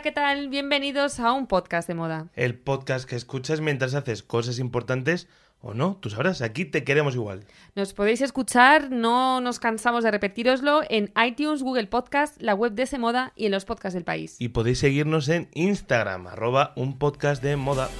Hola, ¿qué tal? Bienvenidos a un podcast de moda. El podcast que escuchas mientras haces cosas importantes o no, tú sabrás, aquí te queremos igual. Nos podéis escuchar, no nos cansamos de repetiroslo, en iTunes, Google Podcast, la web de ese moda y en los podcasts del país. Y podéis seguirnos en Instagram, arroba un podcast de moda.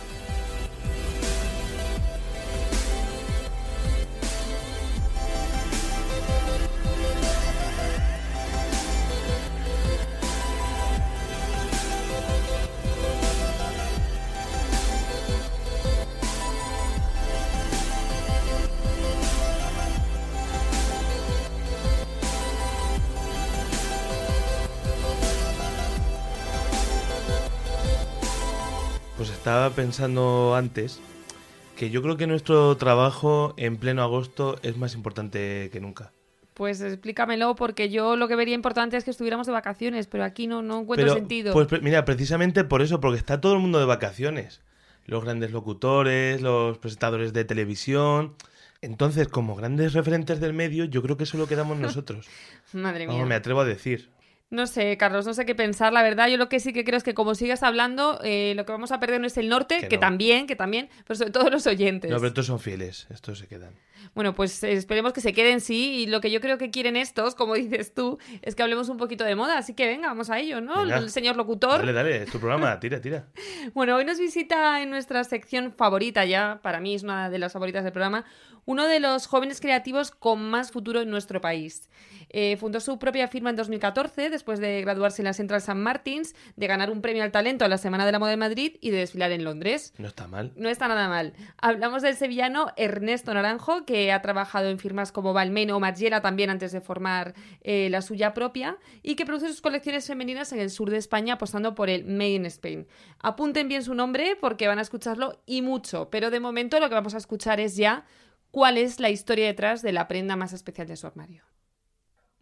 Estaba pensando antes que yo creo que nuestro trabajo en pleno agosto es más importante que nunca. Pues explícamelo, porque yo lo que vería importante es que estuviéramos de vacaciones, pero aquí no, no encuentro Pero, sentido. Pues mira, precisamente por eso, porque está todo el mundo de vacaciones. Los grandes locutores, los presentadores de televisión. Entonces, como grandes referentes del medio, yo creo que solo quedamos nosotros. Madre mía. Vamos, me atrevo a decir. No sé, Carlos, no sé qué pensar, la verdad. Yo lo que sí que creo es que como sigas hablando, eh, lo que vamos a perder no es el norte, Que que, no. también, que también, pero sobre todo los oyentes. No, pero estos son fieles, estos se quedan. Bueno, pues eh, esperemos que se queden sí. Y lo que yo creo que quieren estos, como dices tú, es que hablemos un poquito de moda. Así que venga, vamos a ello, ¿no? Venga. El señor locutor. Dale, dale, es tu programa, tira, tira. Bueno, hoy nos visita en nuestra sección favorita ya, para mí es una de las favoritas del programa, uno de los jóvenes creativos con más futuro en nuestro país. Eh, fundó su propia firma en 2014, después de graduarse en la Central St. Martins, de ganar un premio al talento a la Semana de la Moda de Madrid y de desfilar en Londres. No está mal. No está nada mal. Hablamos del sevillano Ernesto Naranjo, que ha trabajado en firmas como Balmain o Margiela también antes de formar eh, la suya propia y que produce sus colecciones femeninas en el sur de España apostando por el Made in Spain. Apunten bien su nombre porque van a escucharlo y mucho, pero de momento lo que vamos a escuchar es ya cuál es la historia detrás de la prenda más especial de su armario.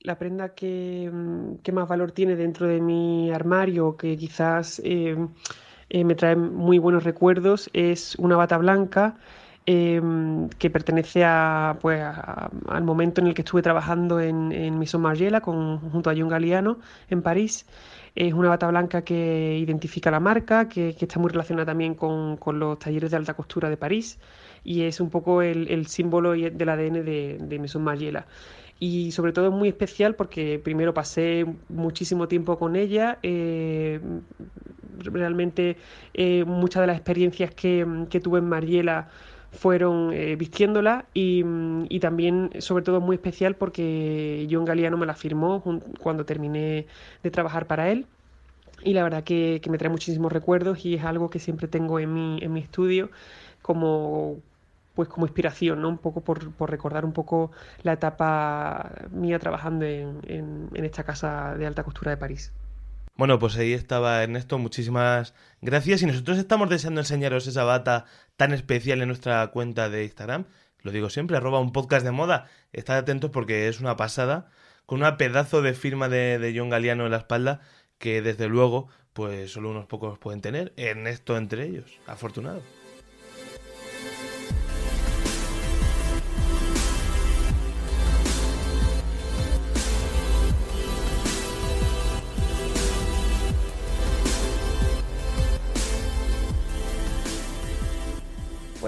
la prenda que, mm, que más valor tiene dentro de mi armario, que quizás eh, eh, me trae muy buenos recuerdos, es una bata blanca eh, que pertenece a, pues, a- al momento en el que estuve trabajando en, en Maison Margiela con, junto a John Galliano en París. Es una bata blanca que identifica la marca, que, que está muy relacionada también con, con los talleres de alta costura de París y es un poco el, el símbolo del ADN de, de Maison Margiela y sobre todo es muy especial porque primero pasé muchísimo tiempo con ella, eh, realmente eh, muchas de las experiencias que, que tuve en Mariela fueron eh, vistiéndola y, mm, y también sobre todo muy especial porque John Galliano me la firmó cuando terminé de trabajar para él y la verdad que, que me trae muchísimos recuerdos y es algo que siempre tengo en mi, en mi estudio como pues como inspiración, ¿no? Un poco por, por recordar un poco la etapa mía trabajando en- en esta casa de alta costura de París. Bueno, pues ahí estaba Ernesto, muchísimas gracias. Y nosotros estamos deseando enseñaros esa bata tan especial en nuestra cuenta de Instagram. Lo digo siempre, arroba un podcast de moda. Estad atentos porque es una pasada, con una pedazo de firma de, de John Galliano en la espalda, que desde luego, pues solo unos pocos pueden tener. Ernesto entre ellos, afortunado.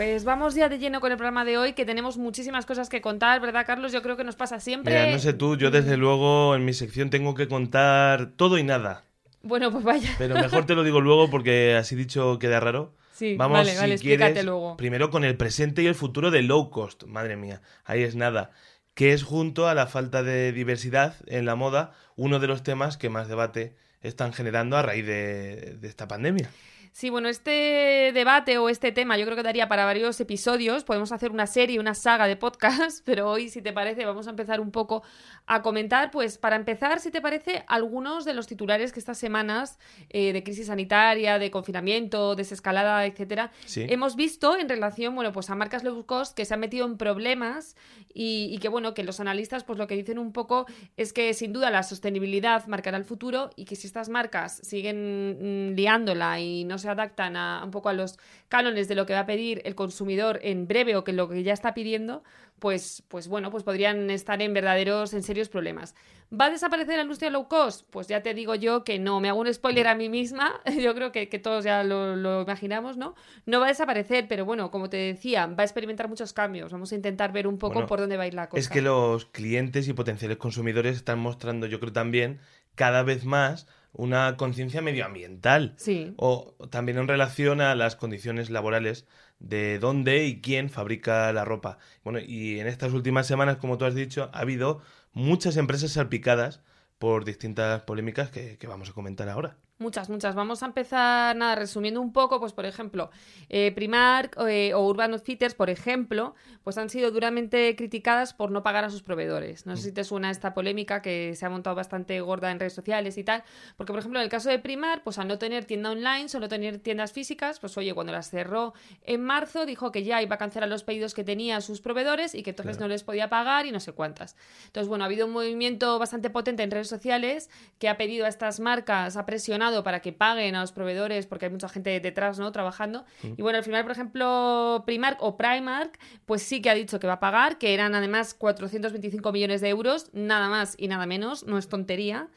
Pues vamos ya de lleno con el programa de hoy, que tenemos muchísimas cosas que contar, ¿verdad, Carlos? Yo creo que nos pasa siempre. Mira, no sé tú, yo desde luego en mi sección tengo que contar todo y nada. Bueno, pues vaya. Pero mejor te lo digo luego porque así dicho queda raro. Sí, Vamos, vale, si vale, quieres, explícate luego. primero con el presente y el futuro de low cost. Madre mía, ahí es nada. Que es junto a la falta de diversidad en la moda uno de los temas que más debate están generando a raíz de, de esta pandemia. Sí, bueno, este debate o este tema yo creo que daría para varios episodios. Podemos hacer una serie, una saga de podcast, pero hoy, si te parece, vamos a empezar un poco a comentar. Pues para empezar, si te parece, algunos de los titulares que estas semanas eh, de crisis sanitaria, de confinamiento, desescalada, etcétera, Sí. hemos visto en relación, bueno, pues a marcas low cost que se han metido en problemas y, y que, bueno, que los analistas, pues lo que dicen un poco es que sin duda la sostenibilidad marcará el futuro y que si estas marcas siguen mm, liándola y no se adaptan a, un poco a los cánones de lo que va a pedir el consumidor en breve o que lo que ya está pidiendo, pues, pues bueno, pues podrían estar en verdaderos, en serios problemas. ¿Va a desaparecer la industria low cost? Pues ya te digo yo que no. Me hago un spoiler a mí misma. Yo creo que, que todos ya lo, lo imaginamos, ¿no? No va a desaparecer, pero bueno, como te decía, va a experimentar muchos cambios. Vamos a intentar ver un poco Bueno, por dónde va a ir la cosa. Es que los clientes y potenciales consumidores están mostrando, yo creo también, cada vez más una conciencia medioambiental. Sí. O también en relación a las condiciones laborales de dónde y quién fabrica la ropa. Bueno, y en estas últimas semanas, como tú has dicho, ha habido muchas empresas salpicadas por distintas polémicas que, que vamos a comentar ahora. Muchas, muchas. Vamos a empezar, nada, resumiendo un poco, pues por ejemplo, eh, Primark eh, o Urban Outfitters, por ejemplo, pues han sido duramente criticadas por no pagar a sus proveedores. No sé si te suena esta polémica que se ha montado bastante gorda en redes sociales y tal, porque por ejemplo en el caso de Primark, pues al no tener tienda online, solo tener tiendas físicas, pues oye, cuando las cerró en marzo dijo que ya iba a cancelar los pedidos que tenía a sus proveedores y que entonces Claro. no les podía pagar y no sé cuántas. Entonces, bueno, ha habido un movimiento bastante potente en redes sociales que ha pedido a estas marcas, ha presionado para que paguen a los proveedores porque hay mucha gente detrás, ¿no? Trabajando. Y bueno, al final, por ejemplo, Primark o Primark, pues sí que ha dicho que va a pagar, que eran además 425 millones de euros, nada más y nada menos, no es tontería.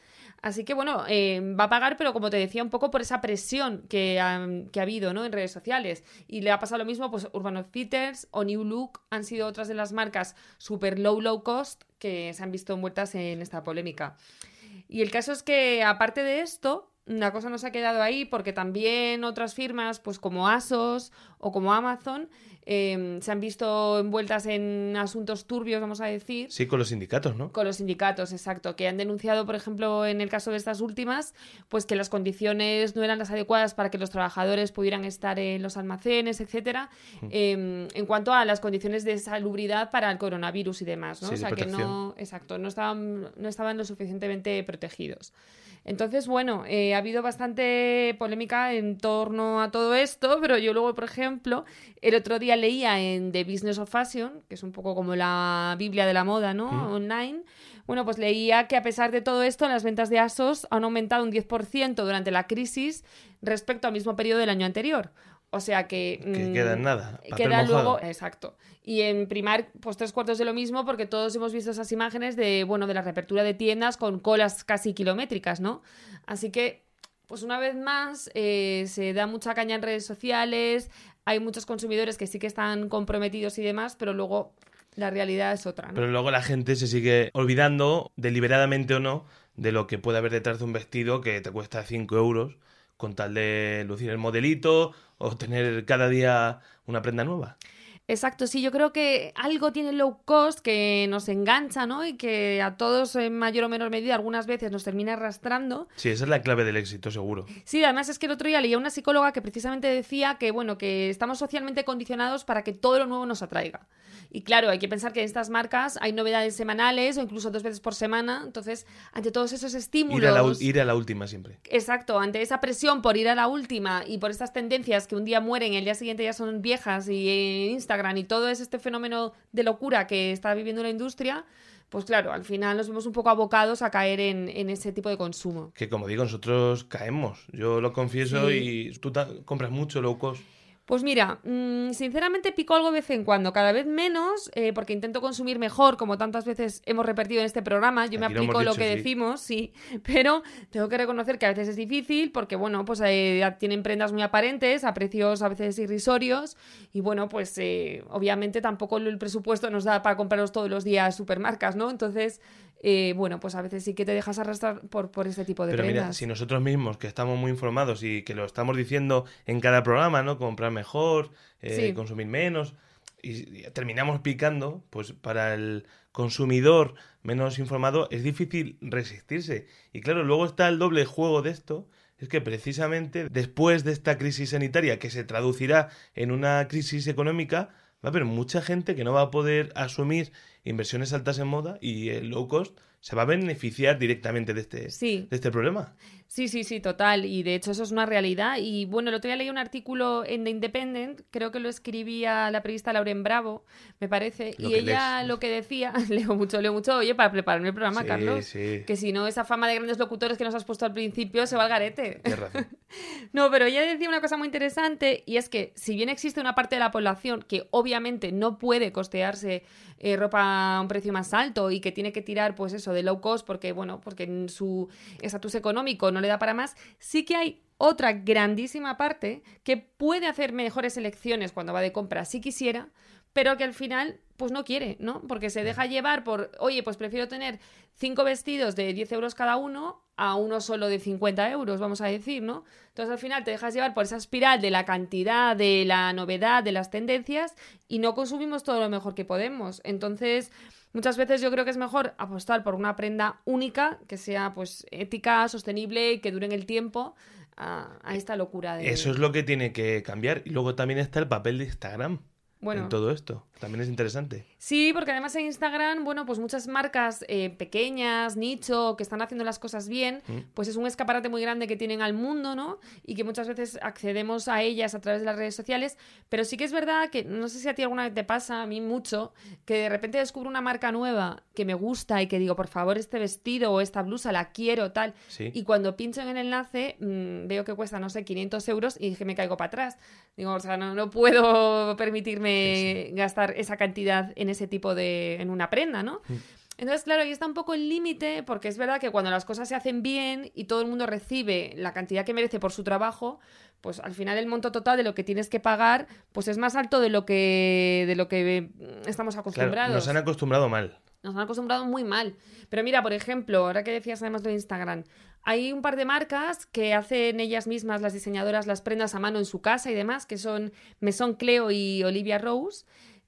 Así que bueno, eh, va a pagar, pero como te decía, un poco por esa presión que ha, que ha habido ¿no? en redes sociales. Y le ha pasado lo mismo, pues Urban Outfitters o New Look han sido otras de las marcas super low, low cost que se han visto envueltas en esta polémica. Y el caso es que, aparte de esto, la cosa no se ha quedado ahí porque también otras firmas, pues como Asos o como Amazon, eh, se han visto envueltas en asuntos turbios, vamos a decir. Sí, con los sindicatos, ¿no? Con los sindicatos, exacto, que han denunciado, por ejemplo, en el caso de estas últimas, pues que las condiciones no eran las adecuadas para que los trabajadores pudieran estar en los almacenes, etcétera, eh, en cuanto a las condiciones de salubridad para el coronavirus y demás, ¿no? Sí, o sea que no, exacto, no estaban, no estaban lo suficientemente protegidos. Entonces, bueno, eh, ha habido bastante polémica en torno a todo esto, pero yo luego, por ejemplo, el otro día leía en The Business of Fashion, que es un poco como la Biblia de la moda, ¿no? Mm. Online. Bueno, pues leía que a pesar de todo esto, las ventas de ASOS han aumentado un 10% durante la crisis respecto al mismo periodo del año anterior. O sea que... Que mm, queda en nada. Queda mojado. luego, exacto. Y en Primark, pues tres cuartos de lo mismo, porque todos hemos visto esas imágenes de, bueno, de la reapertura de tiendas con colas casi kilométricas, ¿no? Así que, pues una vez más, eh, se da mucha caña en redes sociales, hay muchos consumidores que sí que están comprometidos y demás, pero luego la realidad es otra, ¿no? Pero luego la gente se sigue olvidando, deliberadamente o no, de lo que puede haber detrás de un vestido que te cuesta 5 euros con tal de lucir el modelito o tener cada día una prenda nueva. Exacto, sí, yo creo que algo tiene low cost que nos engancha, ¿no? Y que a todos en mayor o menor medida algunas veces nos termina arrastrando. Sí, esa es la clave del éxito, seguro. Sí, además es que el otro día leía una psicóloga que precisamente decía que, bueno, que estamos socialmente condicionados para que todo lo nuevo nos atraiga. Y claro, hay que pensar que en estas marcas hay novedades semanales o incluso dos veces por semana. Entonces, ante todos esos estímulos... Ir a, la, ul- ir a la última siempre. Exacto, ante esa presión por ir a la última y por estas tendencias que un día mueren y el día siguiente ya son viejas y en Instagram y todo es este fenómeno de locura que está viviendo la industria, pues claro, al final nos vemos un poco abocados a caer en, en ese tipo de consumo. Que como digo, nosotros caemos. Yo lo confieso Sí. y tú compras mucho low cost. Pues mira, mm, sinceramente pico algo de vez en cuando, cada vez menos, eh, porque intento consumir mejor, como tantas veces hemos repetido en este programa. Yo me Aquí aplico lo que sí. decimos, sí, pero tengo que reconocer que a veces es difícil, porque bueno, pues eh, tienen prendas muy aparentes, a precios a veces irrisorios, y bueno, pues eh, obviamente tampoco el presupuesto nos da para comprarlos todos los días supermarcas, ¿no? Entonces, eh, bueno, pues a veces sí que te dejas arrastrar por, por este tipo de Pero mira, si nosotros mismos, que estamos muy informados y que lo estamos diciendo en cada programa, ¿no? Comprar mejor, eh, Sí. consumir menos, y, y terminamos picando, pues para el consumidor menos informado es difícil resistirse. Y claro, luego está el doble juego de esto, es que precisamente después de esta crisis sanitaria que se traducirá en una crisis económica, va a haber mucha gente que no va a poder asumir inversiones altas en moda y el low cost se va a beneficiar directamente de este, Sí. de este problema. Sí, sí, sí, total. Y de hecho eso es una realidad. Y bueno, el otro día leí un artículo en The Independent, creo que lo escribía la periodista Lauren Bravo, me parece. Lo y ella lees. lo que decía, leo mucho, leo mucho, oye, para prepararme el programa, Sí, Carlos. sí. Que si no, esa fama de grandes locutores que nos has puesto al principio se va al garete. Razón. No, pero ella decía una cosa muy interesante y es que si bien existe una parte de la población que obviamente no puede costearse eh, ropa a un precio más alto y que tiene que tirar pues eso de low cost porque bueno, porque en su estatus económico no le da para más, sí que hay otra grandísima parte que puede hacer mejores elecciones cuando va de compra si quisiera, pero que al final pues no quiere, ¿no? Porque se deja llevar por, oye, pues prefiero tener cinco vestidos de 10 euros cada uno a uno solo de 50 euros, vamos a decir, ¿no? Entonces al final te dejas llevar por esa espiral de la cantidad, de la novedad, de las tendencias y no consumimos todo lo mejor que podemos. Entonces, muchas veces yo creo que es mejor apostar por una prenda única, que sea pues ética, sostenible y que dure en el tiempo a, a esta locura de... Eso es lo que tiene que cambiar. Y luego también está el papel de Instagram bueno, en todo esto. También es interesante. Sí, porque además en Instagram, bueno, pues muchas marcas eh, pequeñas, nicho, que están haciendo las cosas bien, Mm. pues es un escaparate muy grande que tienen al mundo, ¿no? Y que muchas veces accedemos a ellas a través de las redes sociales, pero sí que es verdad que, no sé si a ti alguna vez te pasa, a mí mucho, que de repente descubro una marca nueva que me gusta y que digo, por favor, este vestido o esta blusa la quiero, tal, Sí. y cuando pincho en el enlace, mm, veo que cuesta, no sé, 500 euros y que me caigo para atrás. Digo, o sea, no, no puedo permitirme gastar esa cantidad en ese tipo de. en una prenda, ¿no? Mm. Entonces, claro, ahí está un poco el límite, porque es verdad que cuando las cosas se hacen bien y todo el mundo recibe la cantidad que merece por su trabajo, pues al final el monto total de lo que tienes que pagar, pues es más alto de lo que, de lo que mm, estamos Claro, acostumbrados nos han acostumbrado mal. nos han acostumbrado muy mal. Pero mira, por ejemplo, ahora que decías además de Instagram, hay un par de marcas que hacen ellas mismas, las diseñadoras, las prendas a mano en su casa y demás, que son Maison Cleo y Olivia Rose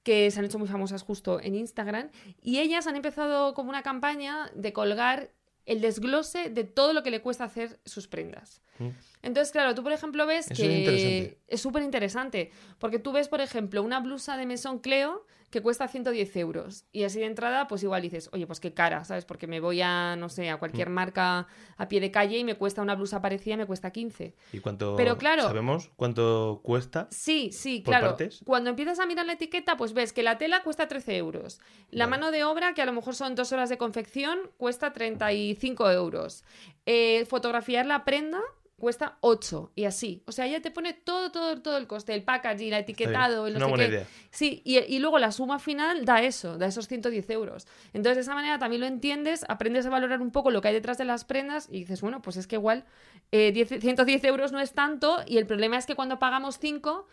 que se han hecho muy famosas justo en Instagram, y ellas han empezado como una campaña de colgar el desglose de todo lo que le cuesta hacer sus prendas. Mm. Entonces, claro, tú por ejemplo ves Eso que es súper interesante, porque tú ves, por ejemplo, una blusa de Maison Cleo que cuesta 110 euros, y así de entrada, pues igual dices, oye, pues qué cara, ¿sabes? Porque me voy a, no sé, a Mm. cualquier marca a pie de calle y me cuesta una blusa parecida, me cuesta 15. ¿Y cuánto Pero claro- sabemos cuánto cuesta? Sí, sí, ¿Por claro. partes? Cuando empiezas a mirar la etiqueta, pues ves que la tela cuesta 13 euros. La Vale. mano de obra, que a lo mejor son dos horas de confección, cuesta 35 euros. Eh, fotografiar la prenda cuesta 8 y así. O sea, ya te pone todo, todo, todo el coste, el packaging, el etiquetado, el no sé buena qué. idea. Sí, y, y luego la suma final da eso, da esos 110 euros. Entonces, de esa manera también lo entiendes, aprendes a valorar un poco lo que hay detrás de las prendas y dices, bueno, pues es que igual eh, 10 110 euros no es tanto y el problema es que cuando pagamos 5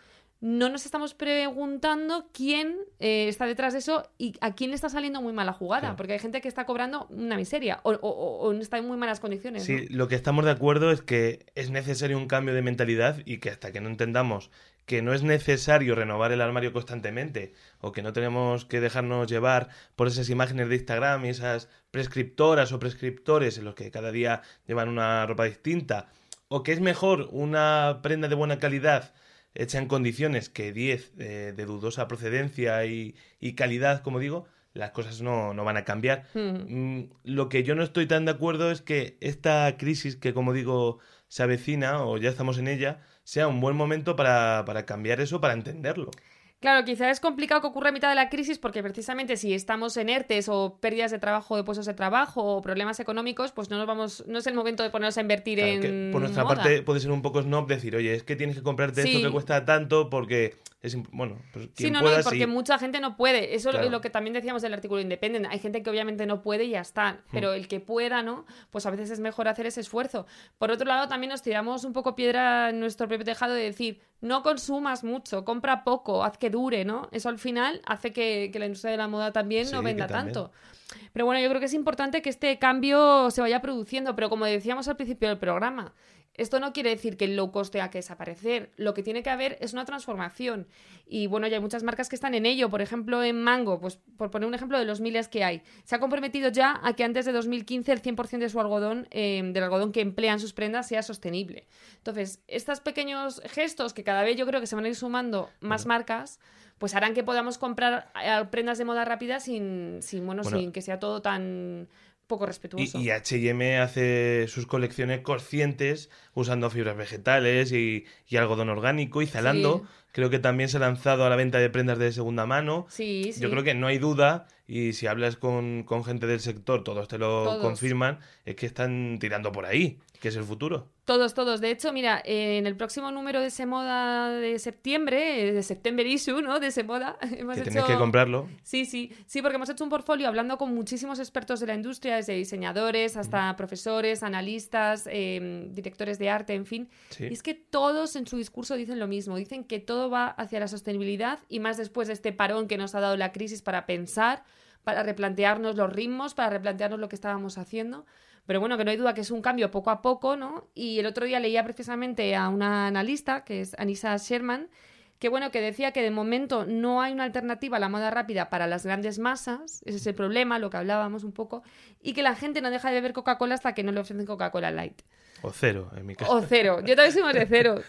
no nos estamos preguntando quién eh, está detrás de eso y a quién le está saliendo muy mala jugada, porque hay gente que está cobrando una miseria o, o- o está en muy malas condiciones. Sí, ¿no? lo que estamos de acuerdo es que es necesario un cambio de mentalidad y que hasta que no entendamos que no es necesario renovar el armario constantemente o que no tenemos que dejarnos llevar por esas imágenes de Instagram y esas prescriptoras o prescriptores en los que cada día llevan una ropa distinta o que es mejor una prenda de buena calidad hecha en condiciones que 10 eh, de dudosa procedencia y, y calidad, como digo, las cosas no, no van a cambiar. Mm. Mm, Lo que yo no estoy tan de acuerdo es que esta crisis que, como digo, se avecina o ya estamos en ella, sea un buen momento para, para cambiar eso, para entenderlo. Claro, quizá es complicado que ocurra a mitad de la crisis porque precisamente si estamos en ERTES o pérdidas de trabajo, de puestos de trabajo o problemas económicos, pues no nos vamos, no es el momento de ponernos a invertir Claro, en que por nuestra moda. parte puede ser un poco snob decir, oye, es que tienes que comprarte Sí. esto que cuesta tanto porque es... Bueno, pues Sí, quien no, no, pueda, y porque sí. mucha gente no puede. Eso Claro. es lo que también decíamos del artículo Independent. Hay gente que obviamente no puede y ya está. Hmm. Pero el que pueda, ¿no? Pues a veces es mejor hacer ese esfuerzo. Por otro lado, también nos tiramos un poco piedra en nuestro propio tejado de decir, no consumas mucho, compra poco, haz que dure, ¿no? Eso al final hace que, que la industria de la moda también no venda también. tanto. Pero bueno, yo creo que es importante que este cambio se vaya produciendo, pero como decíamos al principio del programa, Esto no quiere decir que el low cost tenga que desaparecer. Lo que tiene que haber es una transformación. Y bueno, ya hay muchas marcas que están en ello. Por ejemplo, en Mango, pues por poner un ejemplo de los miles que hay, se ha comprometido ya a que antes de 2015 el 100% de su algodón, eh, del algodón que emplean sus prendas, sea sostenible. Entonces, estos pequeños gestos que cada vez yo creo que se van a ir sumando más marcas, pues harán que podamos comprar eh, prendas de moda rápida sin, sin, bueno, Bueno. sin que sea todo tan poco respetuoso. Y, y H&M hace sus colecciones conscientes usando fibras vegetales y, y algodón orgánico y Zalando Sí. Creo que también se ha lanzado a la venta de prendas de segunda mano. Sí, sí. Yo creo que no hay duda y si hablas con, con gente del sector, todos te lo Todos. confirman, es que están tirando por ahí, que es el futuro. Todos, todos. De hecho, mira, en el próximo número de Semoda de septiembre, eh, de September Issue, ¿no? De Semoda, hemos que hecho... tenéis que comprarlo. Sí, sí, sí, porque hemos hecho un portfolio hablando con muchísimos expertos de la industria, desde diseñadores hasta profesores, analistas, eh, directores de arte, en fin. Sí. Y es que todos en su discurso dicen lo mismo, dicen que todo va hacia la sostenibilidad y más después de este parón que nos ha dado la crisis para pensar, para replantearnos los ritmos, para replantearnos lo que estábamos haciendo. Pero bueno, que no hay duda que es un cambio poco a poco, ¿no? Y el otro día leía precisamente a una analista, que es Anissa Sherman, que bueno, que decía que de momento no hay una alternativa a la moda rápida para las grandes masas, ese es el problema, lo que hablábamos un poco, y que la gente no deja de beber Coca-Cola hasta que no le ofrecen Coca-Cola Light. O cero, en mi caso. O cero. Yo también somos de cero.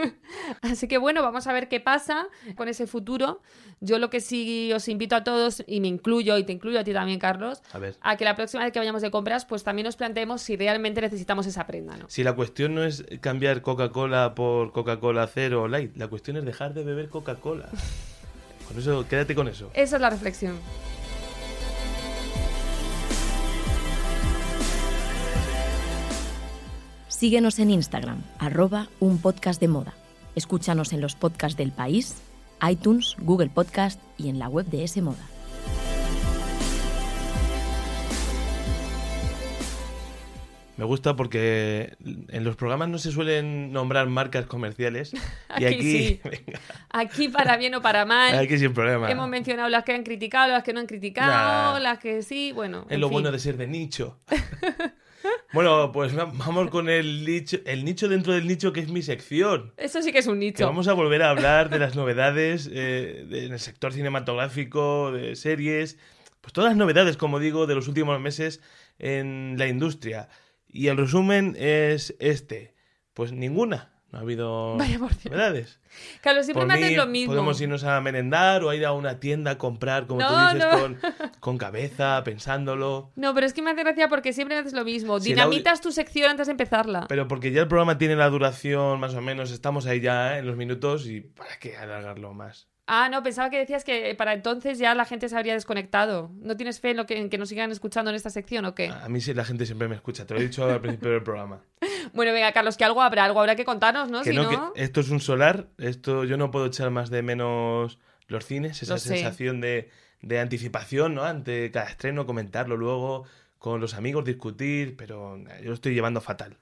Así que bueno, vamos a ver qué pasa con ese futuro. Yo lo que sí os invito a todos, y me incluyo, y te incluyo a ti también, Carlos, A ver. a que la próxima vez que vayamos de compras, pues también nos planteemos si realmente necesitamos esa prenda, ¿no? Si la cuestión no es cambiar Coca-Cola por Coca-Cola cero o light, la cuestión es dejar de beber Coca-Cola. Con eso, quédate con eso. Esa es la reflexión. Síguenos en Instagram, arroba un podcast de moda. Escúchanos en los podcasts del país, iTunes, Google Podcast y en la web de S Moda. Me gusta porque en los programas no se suelen nombrar marcas comerciales y Aquí aquí, sí. venga, Aquí, para bien o para mal, aquí sin problema. hemos mencionado las que han criticado, las que no han criticado, Nah. las que sí, bueno. Es en lo fin. bueno de ser de nicho. bueno, pues va- vamos con el nicho, el nicho dentro del nicho que es mi sección. Eso sí que es un Que nicho. vamos a volver a hablar de las novedades eh, de- en el sector cinematográfico, de series, pues todas las novedades, como digo, de los últimos meses en la industria. Y el resumen es este. Pues ninguna. No ha habido Vaya por Dios. novedades. Carlos, siempre Por me haces mí, lo mismo. Podemos irnos a merendar o a ir a una tienda a comprar, como No, tú dices, no. con, con cabeza, pensándolo. No, pero es que me hace gracia porque siempre me haces lo mismo. Si el audio- Dinamitas tu sección antes de empezarla. Pero porque ya el programa tiene la duración más o menos, estamos ahí ya ¿eh? en los minutos y ¿para qué alargarlo más? Ah, no, pensaba que decías que para entonces ya la gente se habría desconectado. ¿No tienes fe en, lo que, en que nos sigan escuchando en esta sección o qué? A mí sí la gente siempre me escucha, te lo he dicho al principio del programa. Bueno, venga, Carlos, que algo habrá, algo habrá que contarnos, ¿no? que si no, no... que esto es un solar, esto yo no puedo echar más de menos los cines, esa Lo sensación de, de anticipación, ¿no? Ante cada estreno, comentarlo luego con los amigos, discutir, pero yo lo estoy llevando fatal.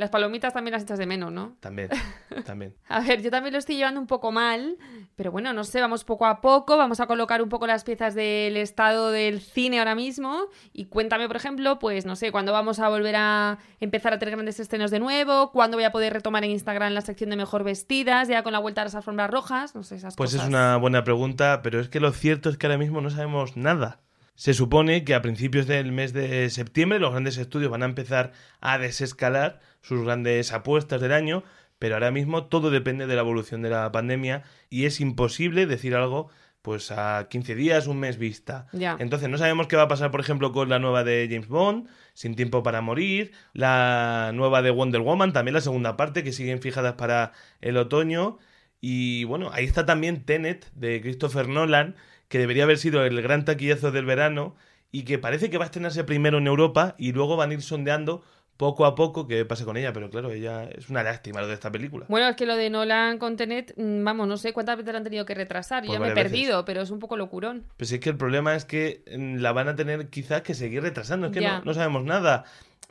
Las palomitas también las echas de menos, ¿no? También, también. A ver, yo también lo estoy llevando un poco mal, pero bueno, no sé, vamos poco a poco, vamos a colocar un poco las piezas del estado del cine ahora mismo y cuéntame, por ejemplo, pues no sé, cuándo vamos a volver a empezar a tener grandes estrenos de nuevo, cuándo voy a poder retomar en Instagram la sección de mejor vestidas, ya con la vuelta a las alfombras rojas, no sé, esas Pues cosas. es una buena pregunta, pero es que lo cierto es que ahora mismo no sabemos nada. Se supone que a principios del mes de septiembre los grandes estudios van a empezar a desescalar sus grandes apuestas del año, pero ahora mismo todo depende de la evolución de la pandemia y es imposible decir algo pues a 15 días, un mes vista. Ya. Entonces no sabemos qué va a pasar, por ejemplo, con la nueva de James Bond, Sin tiempo para morir, la nueva de Wonder Woman, también la segunda parte, que siguen fijadas para el otoño. Y bueno, ahí está también Tenet de Christopher Nolan, que debería haber sido el gran taquillazo del verano y que parece que va a estrenarse primero en Europa y luego van a ir sondeando poco a poco qué pasa con ella, pero claro, ella es una lástima lo de esta película. Bueno, es que lo de Nolan con Tenet, mm, vamos, no sé cuántas veces la han tenido que retrasar. Yo Pues ya me he veces. perdido, pero es un poco locurón. Pues es que el problema es que mm, la van a tener quizás que seguir retrasando, es que no, no sabemos nada,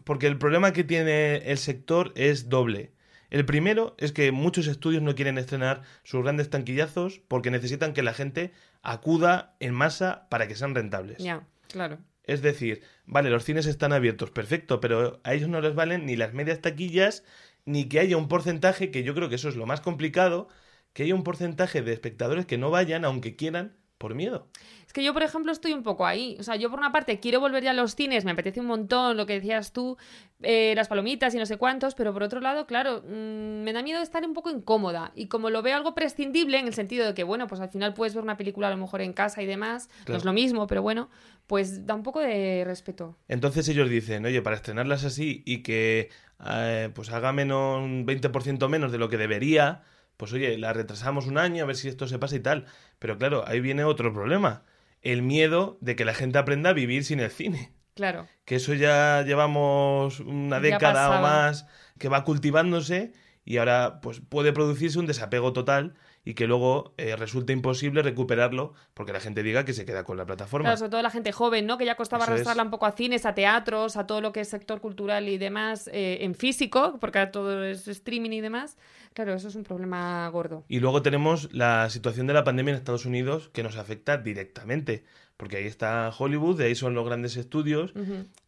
porque el problema que tiene el sector es doble. El primero es que muchos estudios no quieren estrenar sus grandes tanquillazos porque necesitan que la gente acuda en masa para que sean rentables. Ya, claro. Es decir, vale, los cines están abiertos, perfecto, pero a ellos no les valen ni las medias taquillas ni que haya un porcentaje, que yo creo que eso es lo más complicado, que haya un porcentaje de espectadores que no vayan aunque quieran por miedo. Es que yo, por ejemplo, estoy un poco ahí. O sea, yo por una parte quiero volver ya a los cines, me apetece un montón lo que decías tú, eh, las palomitas y no sé cuántos, pero por otro lado, claro, mmm, me da miedo estar un poco incómoda. Y como lo veo algo prescindible, en el sentido de que, bueno, pues al final puedes ver una película a lo mejor en casa y demás, Claro. no es lo mismo, pero bueno, pues da un poco de respeto. Entonces ellos dicen, oye, para estrenarlas así y que eh, pues haga menos un 20% menos de lo que debería, pues oye, la retrasamos un año a ver si esto se pasa y tal. Pero claro, ahí viene otro problema. El miedo de que la gente aprenda a vivir sin el cine. Claro. Que eso ya llevamos una década o más que va cultivándose y ahora pues puede producirse un desapego total y que luego eh, resulte imposible recuperarlo porque la gente diga que se queda con la plataforma. Claro, sobre todo la gente joven, ¿no? Que ya costaba Eso es. arrastrarla un poco a cines, a teatros, a todo lo que es sector cultural y demás eh, en físico, porque ahora todo es streaming y demás. Claro, eso es un problema gordo. Y luego tenemos la situación de la pandemia en Estados Unidos que nos afecta directamente, porque ahí está Hollywood, de ahí son los grandes estudios,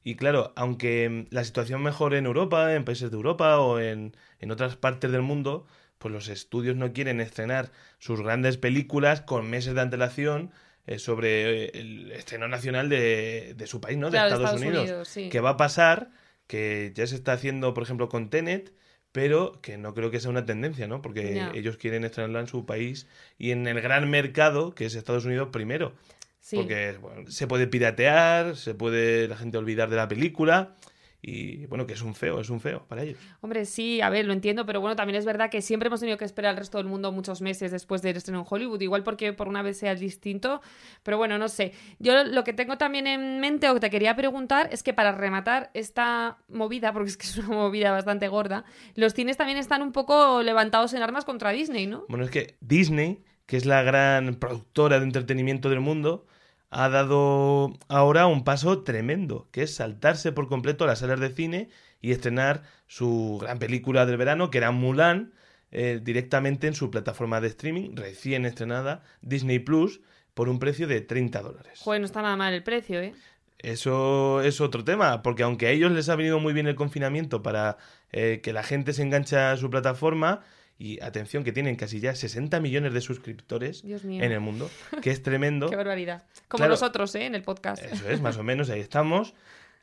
y claro, aunque la situación mejore en Europa, en países de Europa o en, en otras partes del mundo, pues los estudios no quieren estrenar sus grandes películas con meses de antelación eh, sobre eh, el estreno nacional de, de su país, ¿no? De Claro, Estados, Estados Unidos. Unidos, sí. Que va a pasar, que ya se está haciendo, por ejemplo, con Tenet, pero que no creo que sea una tendencia, ¿no? Porque ellos quieren estrenarla en su país y en el gran mercado, que es Estados Unidos primero. Sí. Porque bueno, se puede piratear, se puede la gente olvidar de la película y bueno, que es un feo, es un feo para ellos. Hombre, sí, a ver, lo entiendo, pero bueno, también es verdad que siempre hemos tenido que esperar al resto del mundo muchos meses después del estreno en Hollywood, igual porque por una vez sea distinto, pero bueno, no sé. Yo lo que tengo también en mente o que te quería preguntar es que para rematar esta movida, porque es que es una movida bastante gorda, los cines también están un poco levantados en armas contra Disney, ¿no? Bueno, es que Disney, que es la gran productora de entretenimiento del mundo, ha dado ahora un paso tremendo, que es saltarse por completo a las salas de cine y estrenar su gran película del verano, que era Mulan, eh, directamente en su plataforma de streaming, recién estrenada, Disney Plus, por un precio de 30 dólares. Joder, no está nada mal el precio, ¿eh? Eso es otro tema, porque aunque a ellos les ha venido muy bien el confinamiento para eh, que la gente se enganche a su plataforma, y atención que tienen casi ya 60 millones de suscriptores en el mundo, que es tremendo. Qué barbaridad. Como Claro. nosotros, ¿eh? En el podcast. Eso es, más o menos, ahí estamos.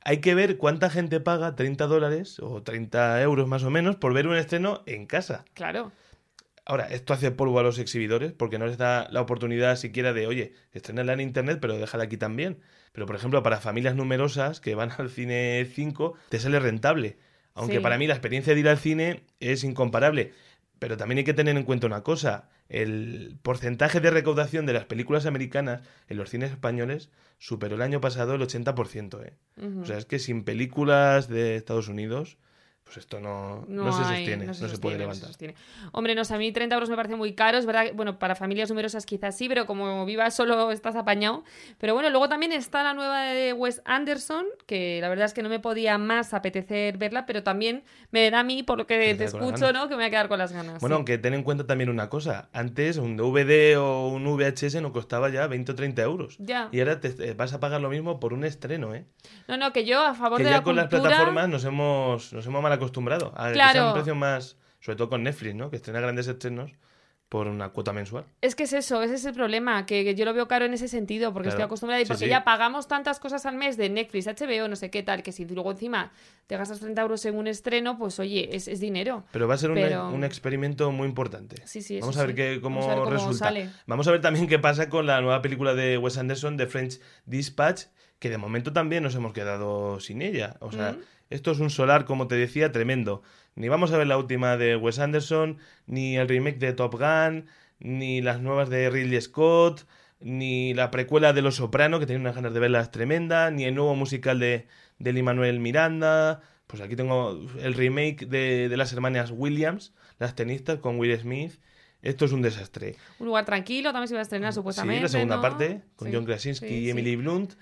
Hay que ver cuánta gente paga 30 dólares o 30 euros más o menos por ver un estreno en casa. Claro. Ahora, esto hace polvo a los exhibidores porque no les da la oportunidad siquiera de, oye, estrenarla en internet, pero déjala aquí también. Pero, por ejemplo, para familias numerosas que van al cine 5, te sale rentable. Aunque Sí. para mí la experiencia de ir al cine es incomparable. Pero también hay que tener en cuenta una cosa. El porcentaje de recaudación de las películas americanas en los cines españoles superó el año pasado el 80%. ¿eh? O sea, es que sin películas de Estados Unidos, pues esto no, no, se hay- sostiene, no se, puede sostiene, no levantar. sostiene. Hombre, no sé, a mí 30 euros me parece muy caro, es verdad, que, bueno, para familias numerosas quizás sí, pero como vivas solo estás apañado. Pero bueno, luego también está la nueva de Wes Anderson, que la verdad es que no me podía más apetecer verla, pero también me da a mí, por lo que Te escucho. ¿no? Que me voy a quedar con las ganas. Bueno, sí. aunque ten en cuenta también una cosa. Antes un DVD o un VHS no costaba ya 20 o 30 euros. Ya. Y ahora te eh, vas a pagar lo mismo por un estreno, ¿eh? No, no, que yo a favor Que de ya la con las plataformas nos hemos, nos hemos mal acostumbrado a que Claro. sean precios más, sobre todo con Netflix, ¿no? Que estrena grandes estrenos por una cuota mensual. Es que es eso, ese es el problema, que que yo lo veo caro en ese sentido, porque Claro. estoy acostumbrada y porque sí. ya pagamos tantas cosas al mes de Netflix, HBO, no sé qué tal, que si luego encima te gastas 30 euros en un estreno, pues oye, es, es dinero. Pero va a ser un- Pero- un, experimento muy importante. Sí, sí, Vamos a ver sí. qué, cómo, Vamos a ver cómo resulta. sale. Vamos a ver también qué pasa con la nueva película de Wes Anderson, The French Dispatch, que de momento también nos hemos quedado sin ella. O sea, Mm. Esto es un solar, como te decía, tremendo. Ni vamos a ver la última de Wes Anderson, ni el remake de Top Gun, ni las nuevas de Ridley Scott, ni la precuela de Los Soprano, que tenía unas ganas de verlas tremenda, ni el nuevo musical de, de Lin-Manuel Miranda. Pues aquí tengo el remake de, de las hermanas Williams, las tenistas, con Will Smith. Esto es un desastre. Un lugar tranquilo, también se va a estrenar supuestamente. Sí, la segunda ¿no? parte, con Sí, John Krasinski sí, y. Emily Blunt.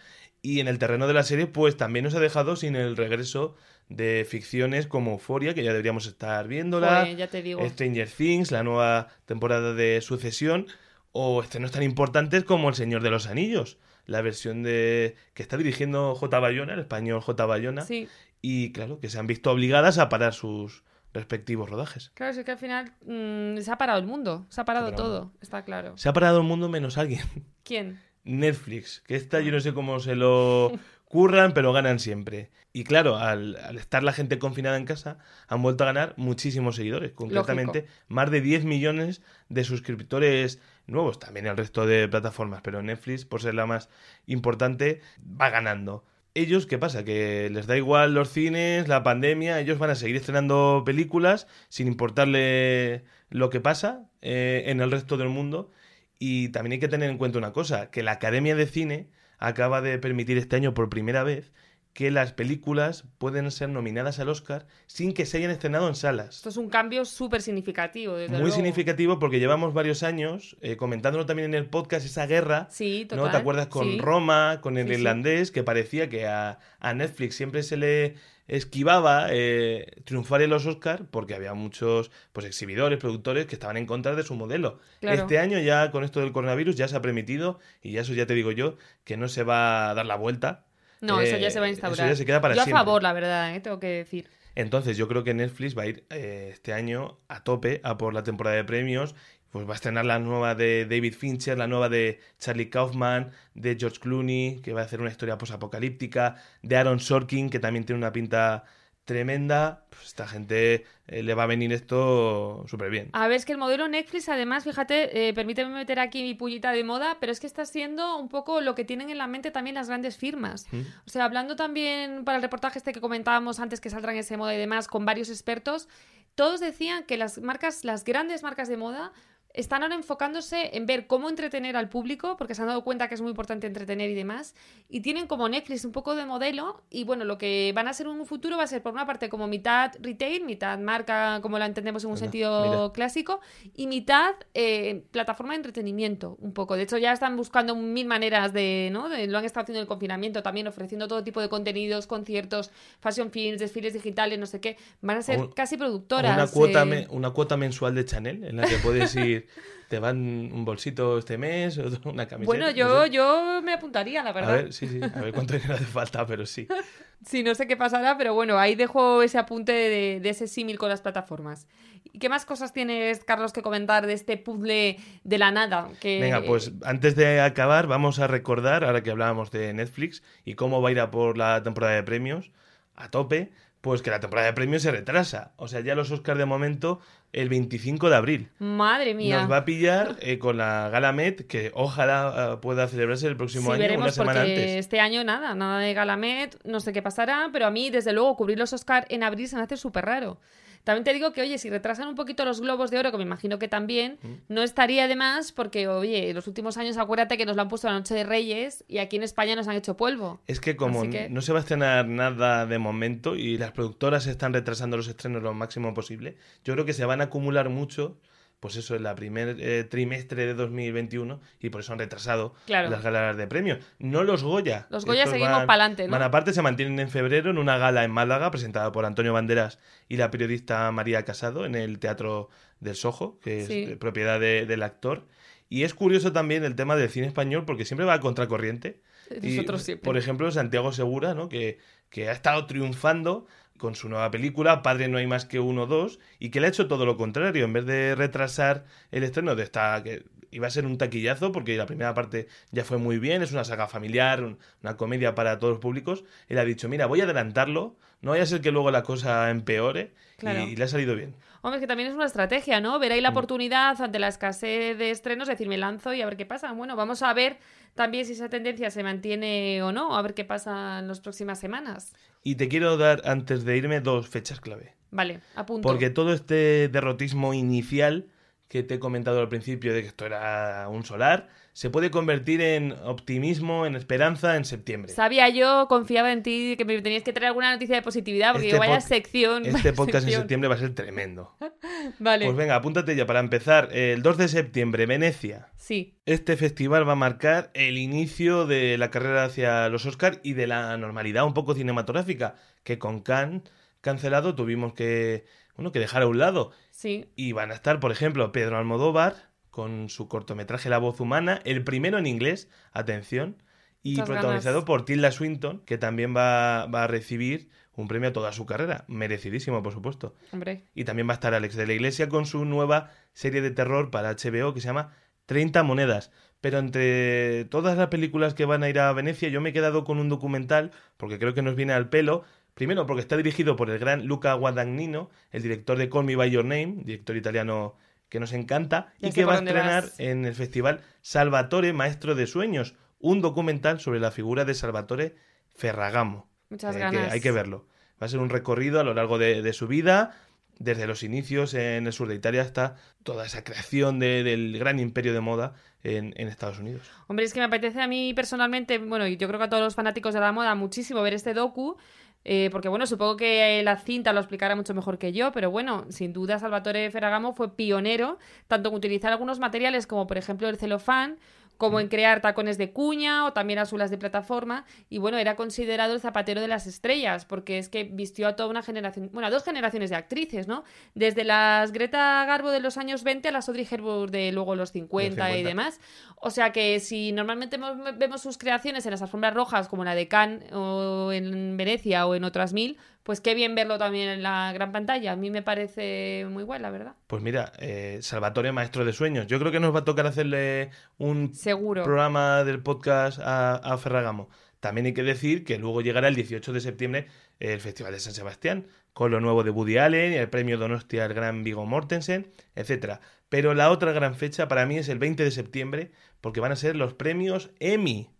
Y en el terreno de la serie, pues también nos ha dejado sin el regreso de ficciones como Euphoria, que ya deberíamos estar viéndola. Joder, ya te digo. Stranger Things, la nueva temporada de Sucesión. O estrenos tan importantes como El Señor de los Anillos, la versión de que está dirigiendo J. Bayona, el español J. Bayona. Sí, Y claro, que se han visto obligadas a parar sus respectivos rodajes. Claro, es que al final mm, se ha parado el mundo, se ha parado todo, está claro. Se ha parado el mundo menos alguien. ¿Quién? Netflix, que esta yo no sé cómo se lo curran, pero ganan siempre. Y claro, al, al estar la gente confinada en casa, han vuelto a ganar muchísimos seguidores, concretamente más de 10 millones de suscriptores nuevos, también el resto de plataformas, pero Netflix, por ser la más importante, va ganando. Ellos, ¿qué pasa? Que les da igual los cines, la pandemia, ellos van a seguir estrenando películas sin importarle lo que pasa eh, en el resto del mundo. Y también hay que tener en cuenta una cosa, que la Academia de Cine acaba de permitir este año por primera vez que las películas pueden ser nominadas al Oscar sin que se hayan estrenado en salas. Esto es un cambio súper significativo, desde Muy luego. significativo porque llevamos varios años eh, comentándolo también en el podcast, esa guerra, Sí, ¿no? total. ¿Te acuerdas con sí. Roma, con el Sí, sí. irlandés, que parecía que a, a Netflix siempre se le esquivaba eh, triunfar en los Oscars porque había muchos pues exhibidores, productores que estaban en contra de su modelo. Claro. Este año ya con esto del coronavirus ya se ha permitido y ya eso ya te digo yo que no se va a dar la vuelta. No, eso Eh, ya se va a eso instaurar. ya se queda para Yo a siempre. favor, la verdad, ¿eh? tengo que decir. Entonces yo creo que Netflix va a ir eh, este año a tope a por la temporada de premios. Pues va a estrenar la nueva de David Fincher, la nueva de Charlie Kaufman, de George Clooney, que va a hacer una historia posapocalíptica, de Aaron Sorkin, que también tiene una pinta tremenda. Pues esta gente eh, le va a venir esto súper bien. A ver, es que el modelo Netflix, además, fíjate, eh, permíteme meter aquí mi pullita de moda, pero es que está siendo un poco lo que tienen en la mente también las grandes firmas. ¿Mm? O sea, hablando también para el reportaje este que comentábamos antes que saldrá en ese moda y demás con varios expertos, todos decían que las marcas, las grandes marcas de moda, están ahora enfocándose en ver cómo entretener al público, porque se han dado cuenta que es muy importante entretener y demás, y tienen como Netflix un poco de modelo, y bueno, lo que van a ser en un futuro va a ser por una parte como mitad retail, mitad marca, como la entendemos en un Anda, sentido mira. clásico, y mitad eh, plataforma de entretenimiento, un poco. De hecho, ya están buscando mil maneras de, ¿no? De- lo han estado haciendo en el confinamiento también, ofreciendo todo tipo de contenidos, conciertos, fashion films, desfiles digitales, no sé qué. Van a ser un- casi productoras. una cuota, eh, me- una cuota mensual de Chanel en la que puedes ir, te van un bolsito este mes, otro una camiseta. Bueno, no yo, sé. yo me apuntaría, la A verdad. ver, sí, sí, a ver cuánto dinero hace falta, pero sí. Sí, no sé qué pasará, pero bueno, ahí dejo ese apunte de, de ese símil con las plataformas. ¿Y qué más cosas tienes, Carlos, que comentar de este puzzle de la nada? Que... Venga, pues antes de acabar, vamos a recordar, ahora que hablábamos de Netflix y cómo va a ir a por la temporada de premios a tope, pues que la temporada de premios se retrasa. O sea, ya los Oscars de momento el 25 de abril. Madre mía. Nos va a pillar eh, con la Gala Met, que ojalá eh, pueda celebrarse el próximo Sí, año, veremos una semana porque antes. este año nada, nada de Galamet, no sé qué pasará, pero a mí, desde luego, cubrir los Oscar en abril se me hace súper raro. También te digo que, oye, si retrasan un poquito los globos de oro, que me imagino que también, Mm. no estaría de más porque, oye, los últimos años acuérdate que nos lo han puesto la noche de Reyes y aquí en España nos han hecho polvo. Es que como que- no se va a estrenar nada de momento y las productoras están retrasando los estrenos lo máximo posible, yo creo que se van a acumular mucho, pues eso, en la primer eh, trimestre de 2021 y por eso han retrasado Claro. las galas de premios. No los Goya. Los Goya Estos seguimos van- pa'lante, ¿no? Van aparte, se mantienen en febrero en una gala en Málaga presentada por Antonio Banderas y la periodista María Casado en el Teatro del Sojo, que es Sí. de propiedad de- del actor. Y es curioso también el tema del cine español porque siempre va a contracorriente. Y, Nosotros siempre. Por ejemplo, Santiago Segura, ¿no? que, que ha estado triunfando con su nueva película, Padre no hay más que uno dos, y que le ha hecho todo lo contrario. En vez de retrasar el estreno de esta, que iba a ser un taquillazo, porque la primera parte ya fue muy bien, es una saga familiar, un- una comedia para todos los públicos, él ha dicho, mira, voy a adelantarlo, no vaya a ser que luego la cosa empeore, Claro. y, le ha salido bien. Hombre, que también es una estrategia, ¿no? Ver ahí la Mm. oportunidad ante la escasez de estrenos, decir, me lanzo y a ver qué pasa. Bueno, vamos a ver también si esa tendencia se mantiene o no, a ver qué pasa en las próximas semanas. Y te quiero dar, antes de irme, dos fechas clave. Vale, apunto. Porque todo este derrotismo inicial que te he comentado al principio de que esto era un solar, se puede convertir en optimismo, en esperanza en septiembre. Sabía yo, confiaba en ti, que me tenías que traer alguna noticia de positividad, porque Este vaya sección. Este vaya podcast en sección. septiembre va a ser tremendo. Vale, Pues venga, apúntate ya para empezar. El 2 de septiembre, Venecia. sí. Este festival va a marcar el inicio de la carrera hacia los Oscars y de la normalidad un poco cinematográfica que con Cannes cancelado tuvimos que, bueno, que dejar a un lado. Sí, Y van a estar, por ejemplo, Pedro Almodóvar con su cortometraje La voz humana, el primero en inglés, atención, y protagonizado ganas. por Tilda Swinton, que también va, va a recibir un premio a toda su carrera, merecidísimo, por supuesto. Hombre. Y también va a estar Alex de la Iglesia con su nueva serie de terror para HBO que se llama 30 monedas. Pero entre todas las películas que van a ir a Venecia, yo me he quedado con un documental, porque creo que nos viene al pelo. Primero, porque está dirigido por el gran Luca Guadagnino, el director de Call Me By Your Name, director italiano que nos encanta, Ya y que va a estrenar vas. en el festival Salvatore, Maestro de Sueños, un documental sobre la figura de Salvatore Ferragamo. Muchas Eh, ganas. que hay que verlo. Va a ser un recorrido a lo largo de, de su vida, desde los inicios en el sur de Italia hasta toda esa creación de- del gran imperio de moda en, en Estados Unidos. Hombre, es que me apetece a mí personalmente, bueno, y yo creo que a todos los fanáticos de la moda muchísimo ver este docu, eh, porque bueno, supongo que la cinta lo explicará mucho mejor que yo, pero bueno, sin duda Salvatore Ferragamo fue pionero tanto en utilizar algunos materiales como por ejemplo el celofán, como en crear tacones de cuña o también azulas de plataforma. Y bueno, era considerado el zapatero de las estrellas, porque es que vistió a toda una generación, bueno, a dos generaciones de actrices, ¿no? Desde las Greta Garbo de los años 20 a las Audrey Hepburn de luego los 50, y 50. demás. O sea que si normalmente vemos sus creaciones en las alfombras rojas, como la de Cannes o en Venecia o en otras mil, pues qué bien verlo también en la gran pantalla. A mí me parece muy guay, la verdad. Pues mira, eh, Salvatore, maestro de sueños. Yo creo que nos va a tocar hacerle un Seguro. programa del podcast a, a Ferragamo. También hay que decir que luego llegará el 18 de septiembre el Festival de San Sebastián, con lo nuevo de Woody Allen, el premio Donostia al gran Vigo Mortensen, etcétera. Pero la otra gran fecha para mí es el 20 de septiembre, porque van a ser los premios Emmy.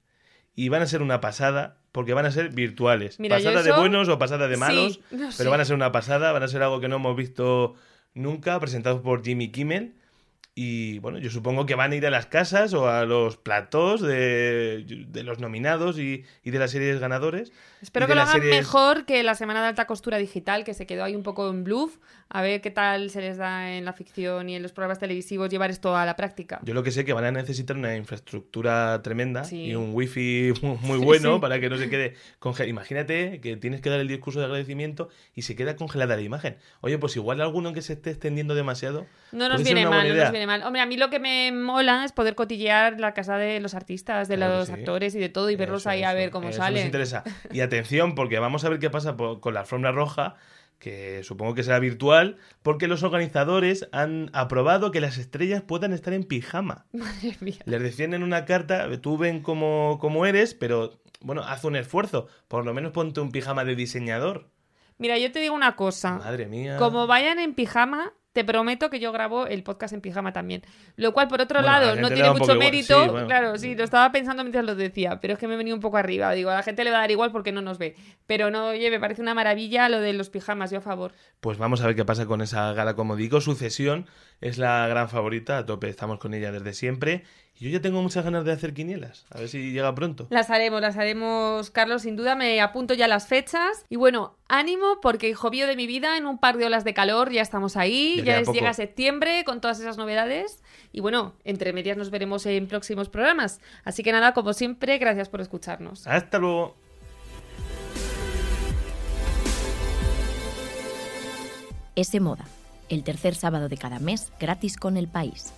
Y van a ser una pasada, porque van a ser virtuales. Mira, pasada de buenos o pasada de malos, Sí, no sé. pero van a ser una pasada, van a ser algo que no hemos visto nunca, presentados por Jimmy Kimmel. Y bueno, yo supongo que van a ir a las casas o a los platós de, de los nominados y, y de las series ganadores. Espero que lo hagan series- mejor que la semana de alta costura digital, que se quedó ahí un poco en bluff. A ver qué tal se les da en la ficción y en los programas televisivos llevar esto a la práctica. Yo lo que sé que van a necesitar una infraestructura tremenda Sí. y un wifi muy, muy Sí, bueno sí. para que no se quede congelada. Imagínate que tienes que dar el discurso de agradecimiento y se queda congelada la imagen. Oye, pues igual alguno que se esté extendiendo demasiado. No nos viene mal, no nos viene mal. Hombre, a mí lo que me mola es poder cotillear la casa de los artistas, de Claro los sí. actores y de todo y verlos Eso, ahí a ver cómo eso nos salen. interesa. Y atención, porque vamos a ver qué pasa con la alfombra roja, que supongo que será virtual, porque los organizadores han aprobado que las estrellas puedan estar en pijama. Madre mía. Les decían en una carta, tú ven como, como eres, pero bueno, haz un esfuerzo. Por lo menos ponte un pijama de diseñador. Mira, yo te digo una cosa. Madre mía. Como vayan en pijama, te prometo que yo grabo el podcast en pijama también. Lo cual, por otro Bueno, lado, no tiene mucho mérito. Sí, bueno. Claro, sí, lo estaba pensando mientras lo decía, pero es que me he venido un poco arriba. Digo, a la gente le va a dar igual porque no nos ve. Pero no, oye, me parece una maravilla lo de los pijamas, yo a favor. Pues vamos a ver qué pasa con esa gala, como digo. Sucesión es la gran favorita, a tope, estamos con ella desde siempre. Yo ya tengo muchas ganas de hacer quinielas. A ver si llega pronto. Las haremos, las haremos, Carlos, sin duda. Me apunto ya las fechas. Y bueno, ánimo, porque hijo mío de mi vida, en un par de olas de calor ya estamos ahí. Ya es- llega septiembre con todas esas novedades. Y bueno, entre medias nos veremos en próximos programas. Así que nada, como siempre, gracias por escucharnos. Hasta luego. Ese Moda, el tercer sábado de cada mes gratis con el país.